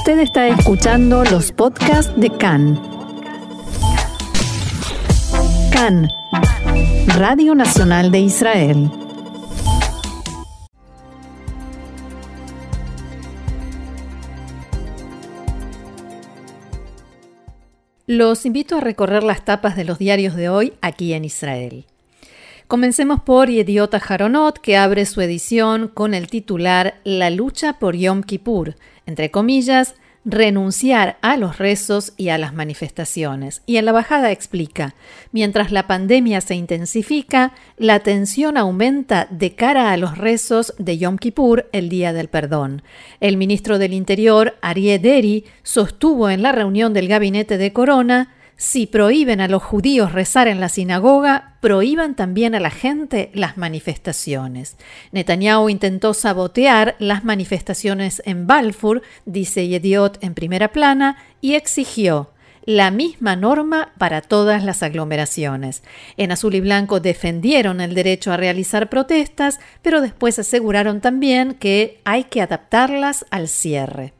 Usted está escuchando los podcasts de CAN. CAN, Radio Nacional de Israel. Los invito a recorrer las tapas de los diarios de hoy aquí en Israel. Comencemos por Yediot Haronot, que abre su edición con el titular La lucha por Yom Kippur, entre comillas, renunciar a los rezos y a las manifestaciones. Y en la bajada explica, mientras la pandemia se intensifica, la tensión aumenta de cara a los rezos de Yom Kippur, el Día del Perdón. El ministro del Interior, Arié Deri, sostuvo en la reunión del gabinete de Corona si prohíben a los judíos rezar en la sinagoga, prohíban también a la gente las manifestaciones. Netanyahu intentó sabotear las manifestaciones en Balfour, dice Yediot en primera plana, y exigió la misma norma para todas las aglomeraciones. En azul y blanco defendieron el derecho a realizar protestas, pero después aseguraron también que hay que adaptarlas al cierre.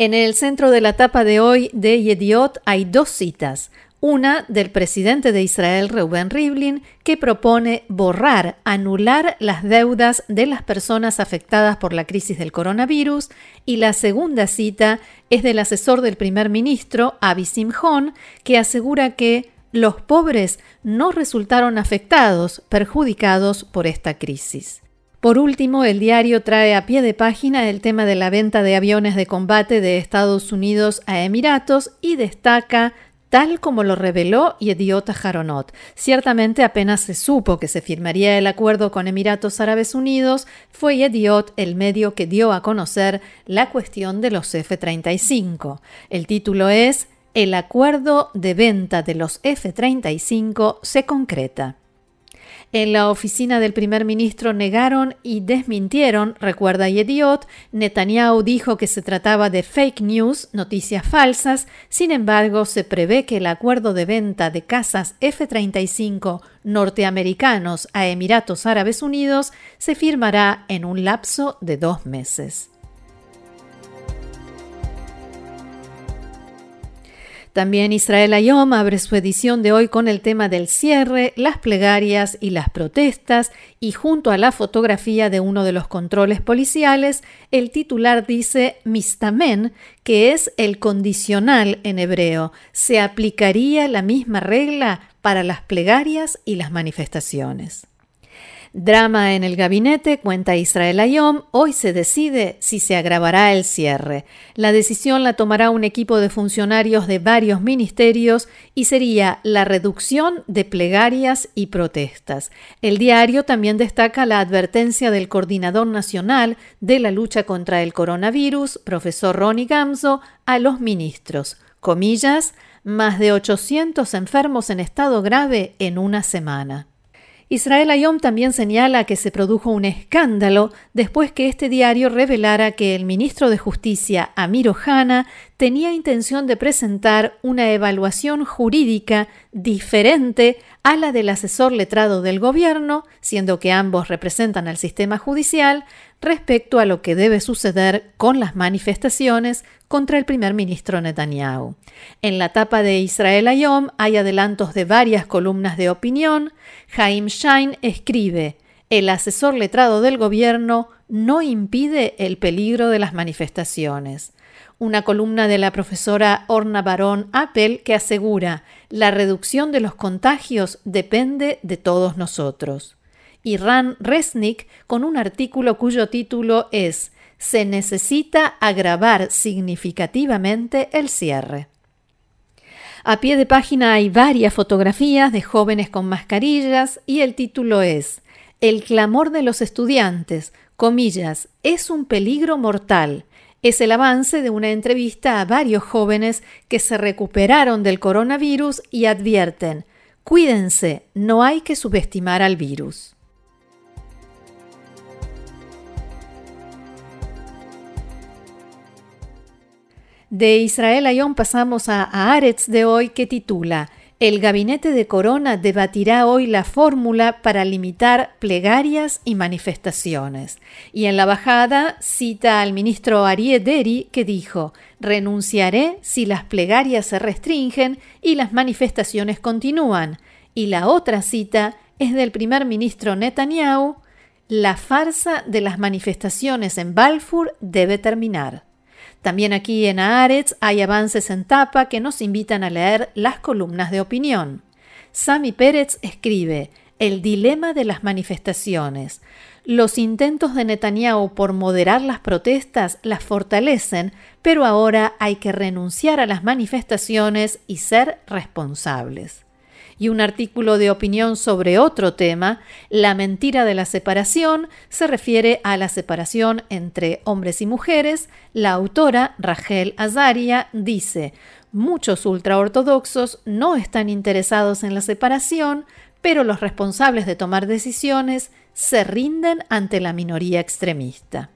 En el centro de la tapa de hoy de Yediot hay dos citas. Una del presidente de Israel, Reuben Rivlin, que propone borrar, anular las deudas de las personas afectadas por la crisis del coronavirus, y la segunda cita es del asesor del primer ministro, Avi Simhon, que asegura que los pobres no resultaron afectados, perjudicados por esta crisis. Por último, el diario trae a pie de página el tema de la venta de aviones de combate de Estados Unidos a Emiratos y destaca tal como lo reveló Yediot Haronot. Ciertamente apenas se supo que se firmaría el acuerdo con Emiratos Árabes Unidos, fue Yediot el medio que dio a conocer la cuestión de los F-35. El título es El acuerdo de venta de los F-35 se concreta. En la oficina del primer ministro negaron y desmintieron, recuerda Yediot, Netanyahu dijo que se trataba de fake news, noticias falsas, sin embargo se prevé que el acuerdo de venta de casas F-35 norteamericanos a Emiratos Árabes Unidos se firmará en un lapso de dos meses. También Israel Ayom abre su edición de hoy con el tema del cierre, las plegarias y las protestas, y junto a la fotografía de uno de los controles policiales, el titular dice Mistamen, que es el condicional en hebreo. ¿Se aplicaría la misma regla para las plegarias y las manifestaciones? Drama en el gabinete, cuenta Israel Ayom, hoy se decide si se agravará el cierre. La decisión la tomará un equipo de funcionarios de varios ministerios y sería la reducción de plegarias y protestas. El diario también destaca la advertencia del coordinador nacional de la lucha contra el coronavirus, profesor Ronnie Gamzo, a los ministros. Comillas, más de 800 enfermos en estado grave en una semana. Israel Ayom también señala que se produjo un escándalo después que este diario revelara que el ministro de Justicia, Amir Ohana, tenía intención de presentar una evaluación jurídica diferente a la del asesor letrado del gobierno, siendo que ambos representan al sistema judicial, respecto a lo que debe suceder con las manifestaciones contra el primer ministro Netanyahu. En la tapa de Israel Ayom hay adelantos de varias columnas de opinión. Jaim Shain escribe: El asesor letrado del gobierno no impide el peligro de las manifestaciones. Una columna de la profesora Orna Barón Appel que asegura la reducción de los contagios depende de todos nosotros y Ran Resnick con un artículo cuyo título es Se necesita agravar significativamente el cierre. A pie de página hay varias fotografías de jóvenes con mascarillas y el título es El clamor de los estudiantes, comillas, es un peligro mortal. Es el avance de una entrevista a varios jóvenes que se recuperaron del coronavirus y advierten, cuídense, no hay que subestimar al virus. De Israel Ayón pasamos a Aretz de hoy que titula El gabinete de Corona debatirá hoy la fórmula para limitar plegarias y manifestaciones. Y en la bajada cita al ministro Arié Deri que dijo: Renunciaré si las plegarias se restringen y las manifestaciones continúan. Y la otra cita es del primer ministro Netanyahu: La farsa de las manifestaciones en Balfour debe terminar. También aquí en Aarets hay avances en tapa que nos invitan a leer las columnas de opinión. Sami Pérez escribe El dilema de las manifestaciones. Los intentos de Netanyahu por moderar las protestas las fortalecen, pero ahora hay que renunciar a las manifestaciones y ser responsables y un artículo de opinión sobre otro tema, La mentira de la separación, se refiere a la separación entre hombres y mujeres. La autora, Rachel Azaria, dice, muchos ultraortodoxos no están interesados en la separación, pero los responsables de tomar decisiones se rinden ante la minoría extremista.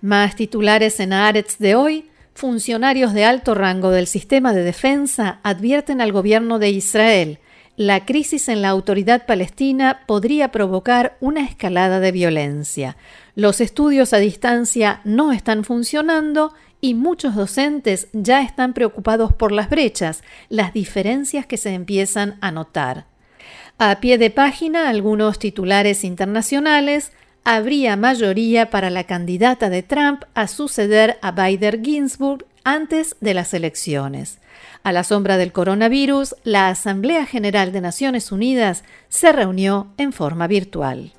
Más titulares en Aretz de hoy. Funcionarios de alto rango del sistema de defensa advierten al gobierno de Israel la crisis en la autoridad palestina podría provocar una escalada de violencia. Los estudios a distancia no están funcionando y muchos docentes ya están preocupados por las brechas, las diferencias que se empiezan a notar. A pie de página, algunos titulares internacionales habría mayoría para la candidata de Trump a suceder a Biden Ginsburg antes de las elecciones. A la sombra del coronavirus, la Asamblea General de Naciones Unidas se reunió en forma virtual.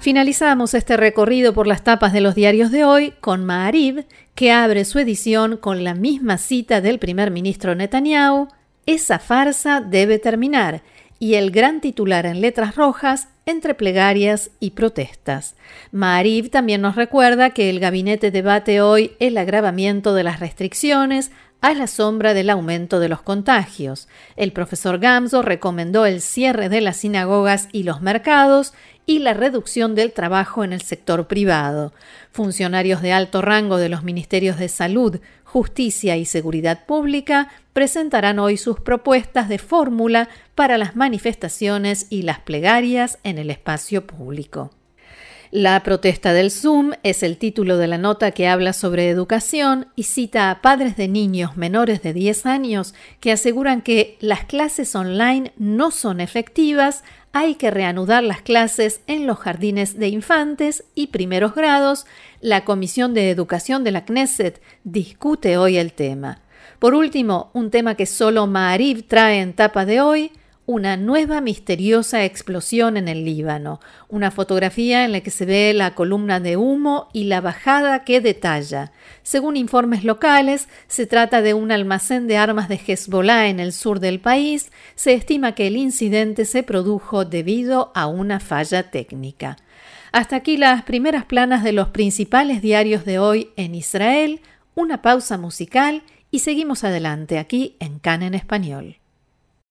Finalizamos este recorrido por las tapas de los diarios de hoy con Maarib, que abre su edición con la misma cita del primer ministro Netanyahu, esa farsa debe terminar y el gran titular en letras rojas entre plegarias y protestas. Marib también nos recuerda que el gabinete debate hoy el agravamiento de las restricciones a la sombra del aumento de los contagios. El profesor Gamzo recomendó el cierre de las sinagogas y los mercados y la reducción del trabajo en el sector privado. Funcionarios de alto rango de los ministerios de Salud, Justicia y Seguridad Pública presentarán hoy sus propuestas de fórmula para las manifestaciones y las plegarias en el espacio público. La protesta del Zoom es el título de la nota que habla sobre educación y cita a padres de niños menores de 10 años que aseguran que las clases online no son efectivas, hay que reanudar las clases en los jardines de infantes y primeros grados. La Comisión de Educación de la Knesset discute hoy el tema. Por último, un tema que solo Maariv trae en tapa de hoy, una nueva misteriosa explosión en el Líbano, una fotografía en la que se ve la columna de humo y la bajada que detalla. Según informes locales, se trata de un almacén de armas de Hezbollah en el sur del país. Se estima que el incidente se produjo debido a una falla técnica. Hasta aquí las primeras planas de los principales diarios de hoy en Israel, una pausa musical y seguimos adelante aquí en CAN en español.